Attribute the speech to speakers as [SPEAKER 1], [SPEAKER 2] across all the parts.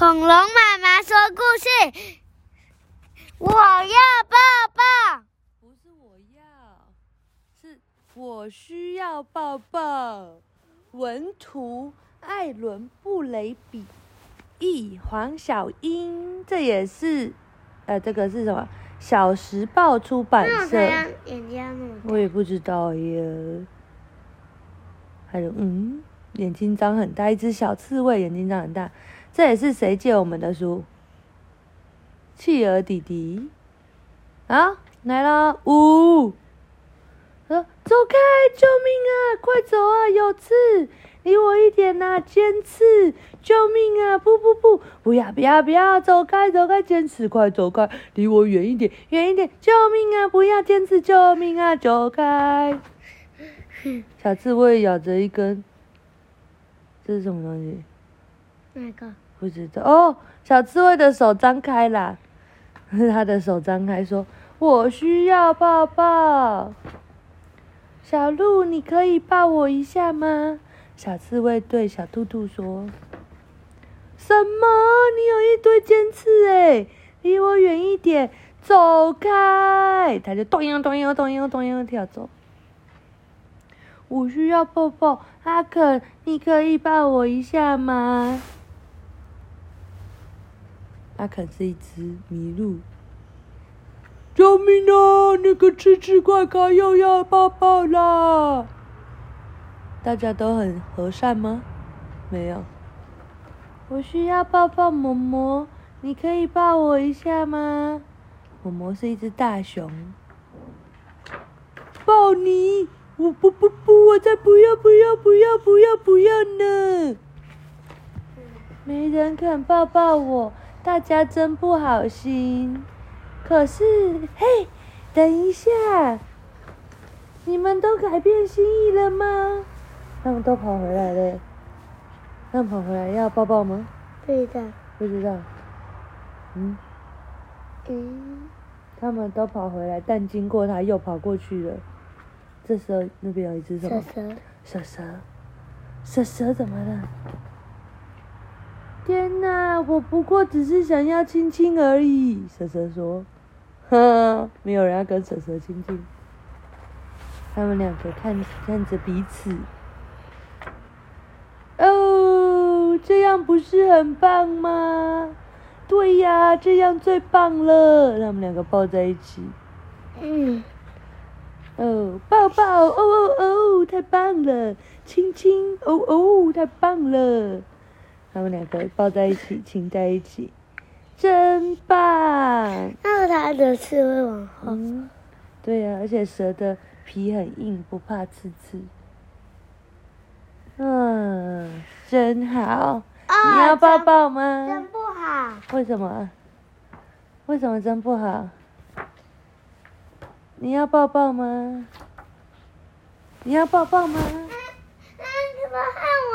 [SPEAKER 1] 恐龙妈妈说故事，我要抱抱。
[SPEAKER 2] 不是我要，是我需要抱抱。文图：艾伦·布雷比，译：黄小英。这也是，呃，这个是什么？小时报出版社。
[SPEAKER 1] 眼睛
[SPEAKER 2] 我也不知道耶。还有，嗯，眼睛张很大，一只小刺猬，眼睛张很大。这也是谁借我们的书？企鹅弟弟。啊，来了，呜！说走开，救命啊！快走啊，有刺，离我一点呐，尖刺！救命啊！不不不，不要不要不要，走开走开，尖刺，快走开，离我远一点远一点！救命啊！不要尖刺，救命啊！走开！小刺猬咬着一根，这是什么东西？
[SPEAKER 1] 那个？
[SPEAKER 2] 不知道哦。小刺猬的手张开啦，他的手张开说：“我需要抱抱。”小鹿，你可以抱我一下吗？小刺猬对小兔兔说：“什么？你有一堆尖刺哎，离我远一点，走开！”他就咚咚咚咚咚咚跳走。我需要抱抱，阿肯，你可以抱我一下吗？阿肯是一只麋鹿。救命啊！那个吃吃怪咖又要抱抱啦！大家都很和善吗？没有。我需要抱抱嬷嬷，你可以抱我一下吗？嬷嬷是一只大熊。抱你。我不不不，我才不要不要不要不要不要呢！没人肯抱抱我，大家真不好心。可是，嘿，等一下，你们都改变心意了吗？他们都跑回来了。他们跑回来要抱抱吗？
[SPEAKER 1] 不知道。
[SPEAKER 2] 不知道。嗯。
[SPEAKER 1] 嗯。
[SPEAKER 2] 他们都跑回来，但经过他又跑过去了。这时候那边有一只什么？
[SPEAKER 1] 蛇
[SPEAKER 2] 蛇。蛇蛇，蛇蛇怎么了？天哪，我不过只是想要亲亲而已。蛇蛇说：“呵，没有人要跟蛇蛇亲亲。”他们两个看看着彼此。哦，这样不是很棒吗？对呀，这样最棒了。他们两个抱在一起。
[SPEAKER 1] 嗯。
[SPEAKER 2] 哦，抱抱，哦哦哦，太棒了！亲亲，哦哦，太棒了！他们两个抱在一起，亲在一起，真棒！
[SPEAKER 1] 那它的刺会往后。
[SPEAKER 2] 对呀，而且蛇的皮很硬，不怕刺刺。嗯，真好。你要抱抱吗？
[SPEAKER 1] 真不好。
[SPEAKER 2] 为什么？为什么真不好？你要抱抱吗？你要抱抱吗？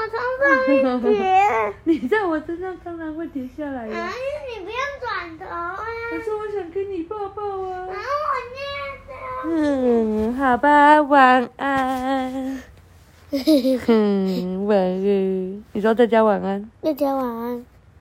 [SPEAKER 1] 从上面跌？
[SPEAKER 2] 你在我身上当然会跌下来呀。
[SPEAKER 1] 啊！你不要转头啊！
[SPEAKER 2] 可是我想跟你抱抱啊。
[SPEAKER 1] 啊！我
[SPEAKER 2] 捏的。嗯，好吧，晚安。嗯，晚安。你说大家晚安。
[SPEAKER 1] 大家晚安。